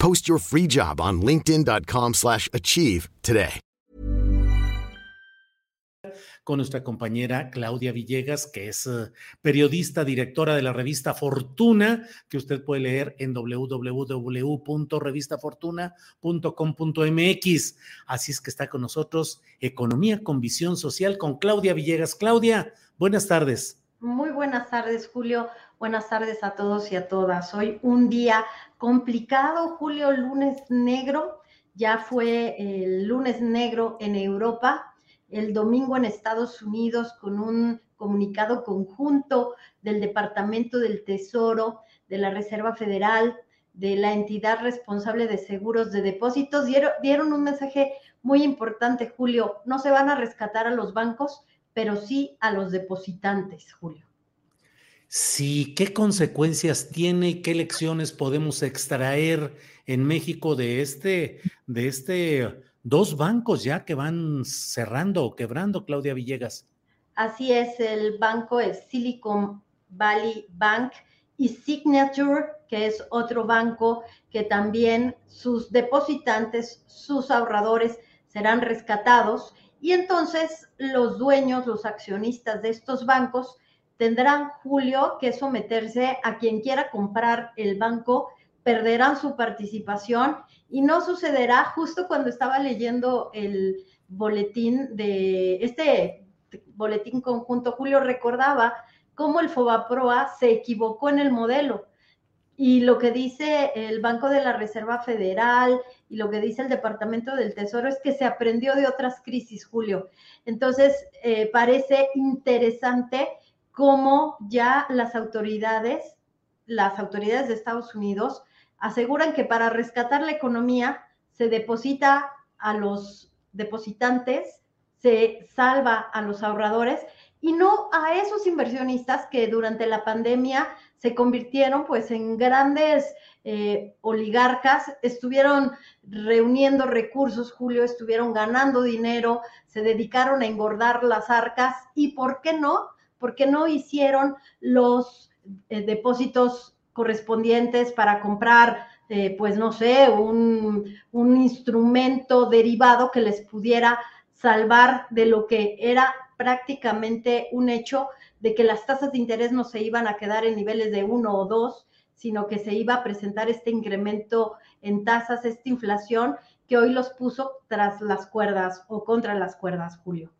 Post your free job on linkedin.com/achieve slash achieve today. con nuestra compañera Claudia Villegas, que es eh, periodista, directora de la revista Fortuna, que usted puede leer en www.revistafortuna.com.mx. Así es que está con nosotros Economía con Visión Social con Claudia Villegas. Claudia, buenas tardes. Muy buenas tardes, Julio. Buenas tardes a todos y a todas. Hoy un día complicado, Julio, lunes negro. Ya fue el lunes negro en Europa, el domingo en Estados Unidos con un comunicado conjunto del Departamento del Tesoro, de la Reserva Federal, de la entidad responsable de seguros de depósitos, dieron, dieron un mensaje muy importante, Julio. No se van a rescatar a los bancos, pero sí a los depositantes, Julio. Sí, ¿qué consecuencias tiene y qué lecciones podemos extraer en México de este, de este dos bancos ya que van cerrando o quebrando, Claudia Villegas. Así es, el banco es Silicon Valley Bank y Signature, que es otro banco que también sus depositantes, sus ahorradores serán rescatados y entonces los dueños, los accionistas de estos bancos tendrán, Julio, que someterse a quien quiera comprar el banco, perderán su participación y no sucederá justo cuando estaba leyendo el boletín de este boletín conjunto, Julio recordaba cómo el Fobaproa se equivocó en el modelo. Y lo que dice el Banco de la Reserva Federal y lo que dice el Departamento del Tesoro es que se aprendió de otras crisis, Julio. Entonces, eh, parece interesante cómo ya las autoridades, las autoridades de Estados Unidos, aseguran que para rescatar la economía se deposita a los depositantes, se salva a los ahorradores y no a esos inversionistas que durante la pandemia se convirtieron pues en grandes eh, oligarcas, estuvieron reuniendo recursos, Julio, estuvieron ganando dinero, se dedicaron a engordar las arcas y ¿por qué no? ¿Por qué no hicieron los eh, depósitos correspondientes para comprar, eh, pues no sé, un, un instrumento derivado que les pudiera salvar de lo que era prácticamente un hecho de que las tasas de interés no se iban a quedar en niveles de uno o dos, sino que se iba a presentar este incremento en tasas, esta inflación que hoy los puso tras las cuerdas o contra las cuerdas, Julio.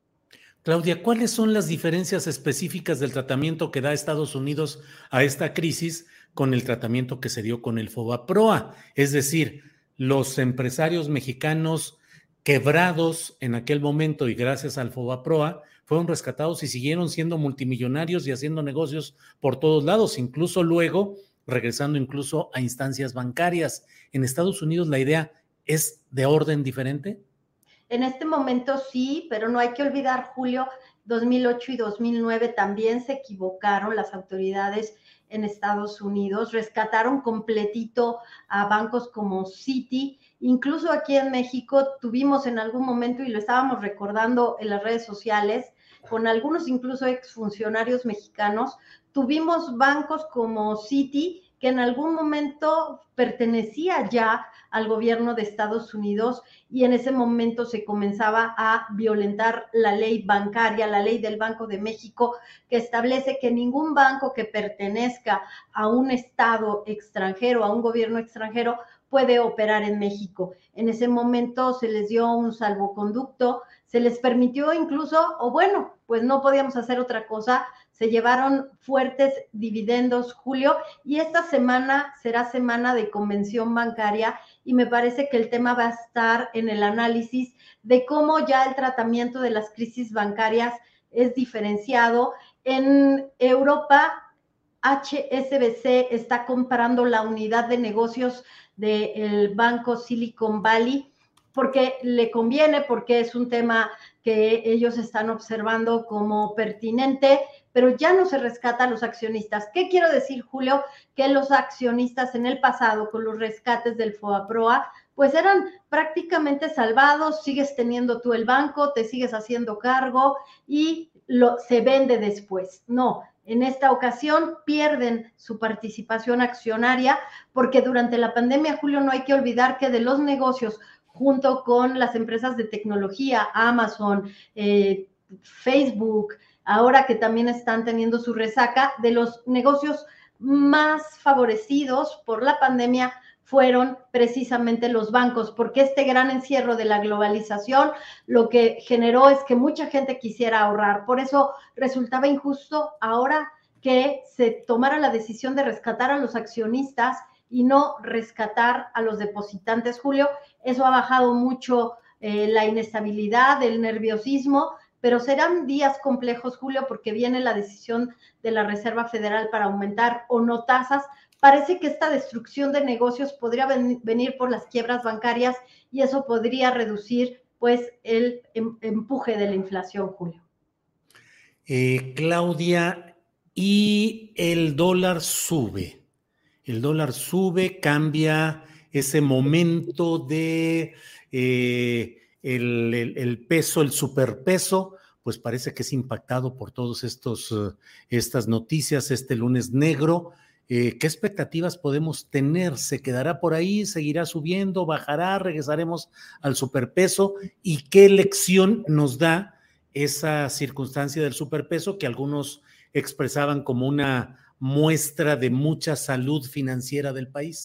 Claudia, ¿cuáles son las diferencias específicas del tratamiento que da Estados Unidos a esta crisis con el tratamiento que se dio con el FOBAPROA. Es decir, los empresarios mexicanos quebrados en aquel momento y gracias al FOBAPROA fueron rescatados y siguieron siendo multimillonarios y haciendo negocios por todos lados, incluso luego regresando incluso a instancias bancarias. En Estados Unidos la idea es de orden diferente. En este momento sí, pero no hay que olvidar, Julio, 2008 y 2009 también se equivocaron las autoridades en Estados Unidos, rescataron completito a bancos como Citi, incluso aquí en México tuvimos en algún momento, y lo estábamos recordando en las redes sociales, con algunos incluso exfuncionarios mexicanos, tuvimos bancos como Citi que en algún momento pertenecía ya al gobierno de Estados Unidos y en ese momento se comenzaba a violentar la ley bancaria, la ley del Banco de México, que establece que ningún banco que pertenezca a un Estado extranjero, a un gobierno extranjero, puede operar en México. En ese momento se les dio un salvoconducto, se les permitió incluso, o bueno, pues no podíamos hacer otra cosa, se llevaron fuertes dividendos, Julio, y esta semana será semana de convención bancaria y me parece que el tema va a estar en el análisis de cómo ya el tratamiento de las crisis bancarias es diferenciado. En Europa, HSBC está comprando la unidad de negocios del banco Silicon Valley porque le conviene, porque es un tema que ellos están observando como pertinente, pero ya no se rescata a los accionistas. ¿Qué quiero decir, Julio? Que los accionistas en el pasado, con los rescates del FOAPROA, pues eran prácticamente salvados, sigues teniendo tú el banco, te sigues haciendo cargo y se vende después. No, en esta ocasión pierden su participación accionaria porque durante la pandemia, Julio, no hay que olvidar que de los negocios junto con las empresas de tecnología, Amazon, eh, Facebook, ahora que también están teniendo su resaca, de los negocios más favorecidos por la pandemia fueron precisamente los bancos, porque este gran encierro de la globalización lo que generó es que mucha gente quisiera ahorrar. Por eso resultaba injusto ahora que se tomara la decisión de rescatar a los accionistas y no rescatar a los depositantes, Julio. Eso ha bajado mucho eh, la inestabilidad, el nerviosismo, pero serán días complejos, Julio, porque viene la decisión de la Reserva Federal para aumentar o no tasas. Parece que esta destrucción de negocios podría venir por las quiebras bancarias y eso podría reducir pues el em, empuje de la inflación, Julio. Eh, Claudia, y el dólar sube el dólar sube, cambia ese momento de eh, el, peso, el superpeso, pues parece que es impactado por todas uh, estas noticias este lunes negro. Eh, ¿Qué expectativas podemos tener? ¿Se quedará por ahí? ¿Seguirá subiendo? ¿Bajará? ¿Regresaremos al superpeso? ¿Y qué lección nos da esa circunstancia del superpeso que algunos expresaban como una muestra de mucha salud financiera del país.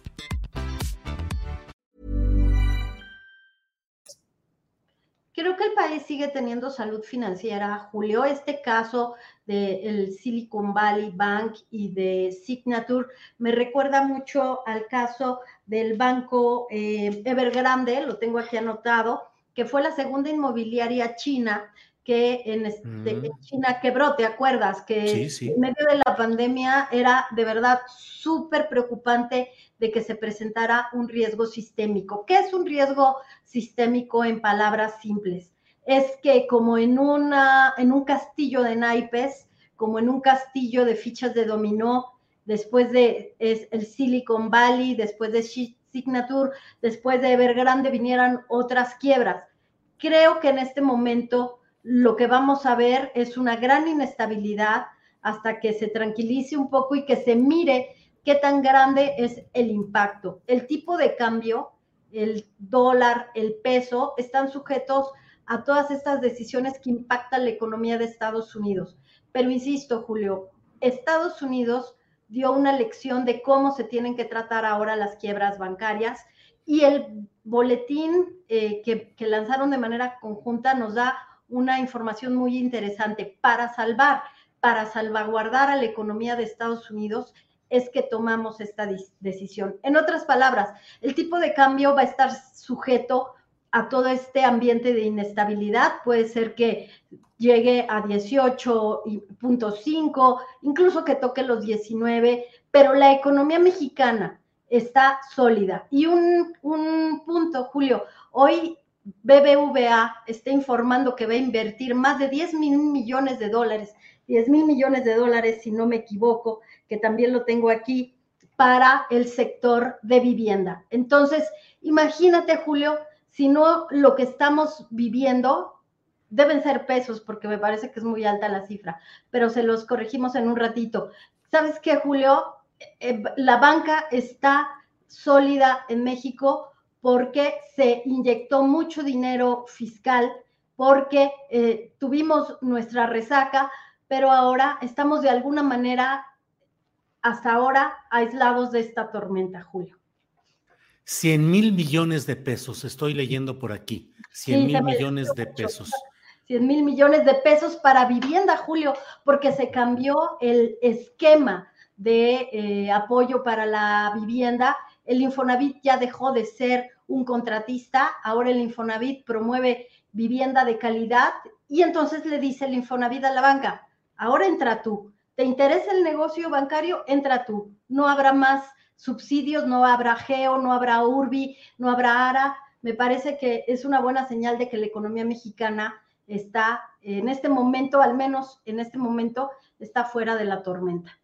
Creo que el país sigue teniendo salud financiera, Julio. Este caso del Silicon Valley Bank y de Signature me recuerda mucho al caso del banco eh, Evergrande, lo tengo aquí anotado, que fue la segunda inmobiliaria china que en, este, China quebró, ¿te acuerdas? Que en medio de la pandemia era de verdad súper preocupante de que se presentara un riesgo sistémico. ¿Qué es un riesgo sistémico en palabras simples? Es que como en, una, en un castillo de naipes, como en un castillo de fichas de dominó, después de el Silicon Valley, después de Signature, después de Evergrande vinieran otras quiebras. Creo que en este momento lo que vamos a ver es una gran inestabilidad hasta que se tranquilice un poco y que se mire qué tan grande es el impacto. El tipo de cambio, el dólar, el peso, están sujetos a todas estas decisiones que impactan la economía de Estados Unidos. Pero insisto, Julio, Estados Unidos dio una lección de cómo se tienen que tratar ahora las quiebras bancarias y el boletín eh, que, que lanzaron de manera conjunta nos da una información muy interesante para salvar, para salvaguardar a la economía de Estados Unidos es que tomamos esta decisión. En otras palabras, el tipo de cambio va a estar sujeto a todo este ambiente de inestabilidad. Puede ser que llegue a 18.5, incluso que toque los 19, pero la economía mexicana está sólida. Y un, un punto, Julio, hoy BBVA está informando que va a invertir más de 10 mil millones de dólares, 10 mil millones de dólares, si no me equivoco, que también lo tengo aquí, para el sector de vivienda. Entonces, imagínate, Julio, si no lo que estamos viviendo deben ser pesos, porque me parece que es muy alta la cifra, pero se los corregimos en un ratito. ¿Sabes qué, Julio? Eh, la banca está sólida en México porque se inyectó mucho dinero fiscal, porque eh, tuvimos nuestra resaca, pero ahora estamos de alguna manera hasta ahora aislados de esta tormenta, Julio. 100 mil millones de pesos, estoy leyendo por aquí. 100 mil millones de pesos. 100 mil millones de pesos para vivienda, Julio, porque se cambió el esquema de eh, apoyo para la vivienda. El Infonavit ya dejó de ser un contratista, ahora el Infonavit promueve vivienda de calidad y entonces le dice el Infonavit a la banca, ahora entra tú ¿Te interesa el negocio bancario? Entra tú. No habrá más subsidios, no habrá GEO, no habrá URBI, no habrá ARA. Me parece que es una buena señal de que la economía mexicana está en este momento, al menos en este momento, está fuera de la tormenta.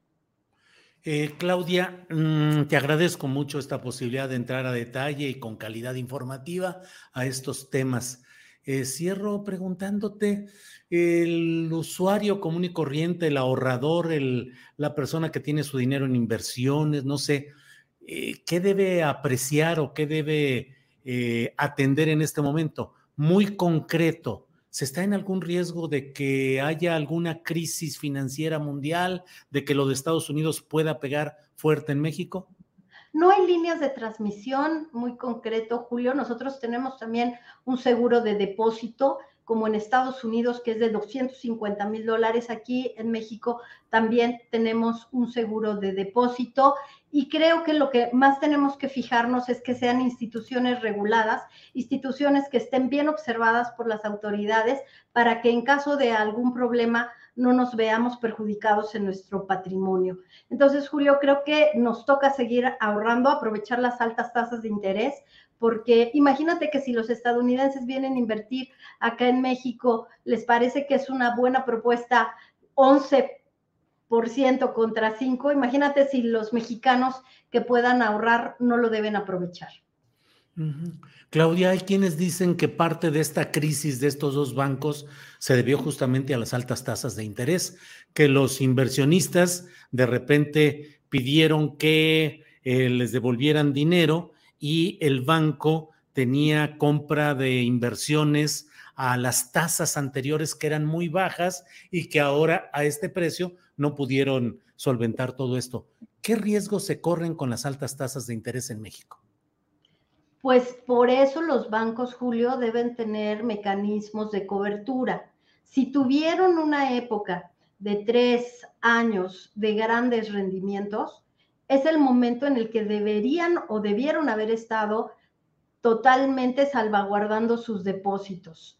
Eh, Claudia, mm, te agradezco mucho esta posibilidad de entrar a detalle y con calidad informativa a estos temas. Eh, cierro preguntándote, el usuario común y corriente, el ahorrador, el, la persona que tiene su dinero en inversiones, no sé, eh, ¿qué debe apreciar o qué debe eh, atender en este momento? Muy concreto, ¿se está en algún riesgo de que haya alguna crisis financiera mundial, de que lo de Estados Unidos pueda pegar fuerte en México? No hay líneas de transmisión muy concreto, Julio. Nosotros tenemos también un seguro de depósito como en Estados Unidos, que es de 250 mil dólares. Aquí en México también tenemos un seguro de depósito y creo que lo que más tenemos que fijarnos es que sean instituciones reguladas, instituciones que estén bien observadas por las autoridades para que en caso de algún problema no nos veamos perjudicados en nuestro patrimonio. Entonces, Julio, creo que nos toca seguir ahorrando, aprovechar las altas tasas de interés, porque imagínate que si los estadounidenses vienen a invertir acá en México, les parece que es una buena propuesta 11% contra 5, imagínate si los mexicanos que puedan ahorrar no lo deben aprovechar. Claudia, hay quienes dicen que parte de esta crisis de estos dos bancos se debió justamente a las altas tasas de interés, que los inversionistas de repente pidieron que eh, les devolvieran dinero y el banco tenía compra de inversiones a las tasas anteriores que eran muy bajas y que ahora a este precio no pudieron solventar todo esto. ¿Qué riesgos se corren con las altas tasas de interés en México? Pues por eso los bancos, Julio, deben tener mecanismos de cobertura. Si tuvieron una época de tres años de grandes rendimientos, es el momento en el que deberían o debieron haber estado totalmente salvaguardando sus depósitos.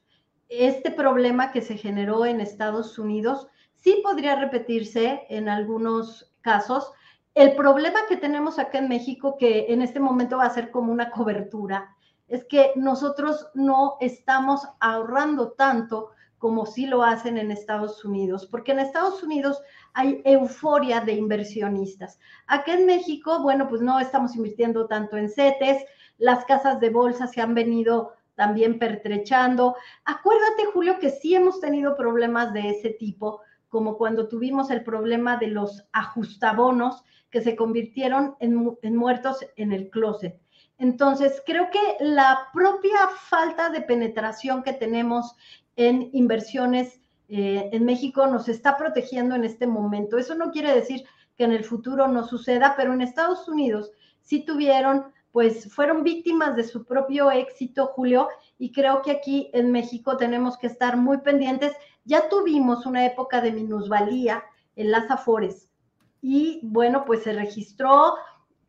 Este problema que se generó en Estados Unidos sí podría repetirse en algunos casos. El problema que tenemos acá en México, que en este momento va a ser como una cobertura, es que nosotros no estamos ahorrando tanto como sí lo hacen en Estados Unidos, porque en Estados Unidos hay euforia de inversionistas. Aquí en México, bueno, pues no estamos invirtiendo tanto en CETES, las casas de bolsa se han venido también pertrechando. Acuérdate, Julio, que sí hemos tenido problemas de ese tipo, como cuando tuvimos el problema de los ajustabonos que se convirtieron en, en muertos en el closet. Entonces, creo que la propia falta de penetración que tenemos en inversiones eh, en México nos está protegiendo en este momento. Eso no quiere decir que en el futuro no suceda, pero en Estados Unidos sí tuvieron, pues fueron víctimas de su propio éxito, Julio, y creo que aquí en México tenemos que estar muy pendientes. Ya tuvimos una época de minusvalía en las Afores y bueno, pues se registró,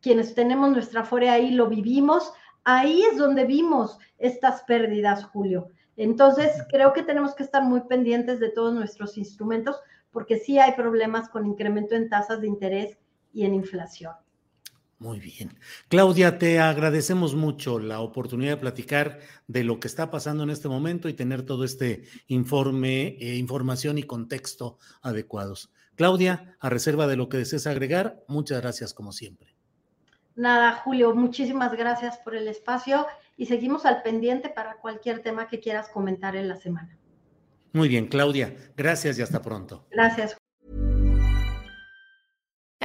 quienes tenemos nuestra Afore ahí lo vivimos, ahí es donde vimos estas pérdidas, Julio. Entonces, creo que tenemos que estar muy pendientes de todos nuestros instrumentos porque sí hay problemas con incremento en tasas de interés y en inflación. Muy bien. Claudia, te agradecemos mucho la oportunidad de platicar de lo que está pasando en este momento y tener todo este informe, eh, información y contexto adecuados. Claudia, a reserva de lo que desees agregar, muchas gracias como siempre. Nada, Julio, muchísimas gracias por el espacio y seguimos al pendiente para cualquier tema que quieras comentar en la semana. Muy bien, Claudia, gracias y hasta pronto. Gracias.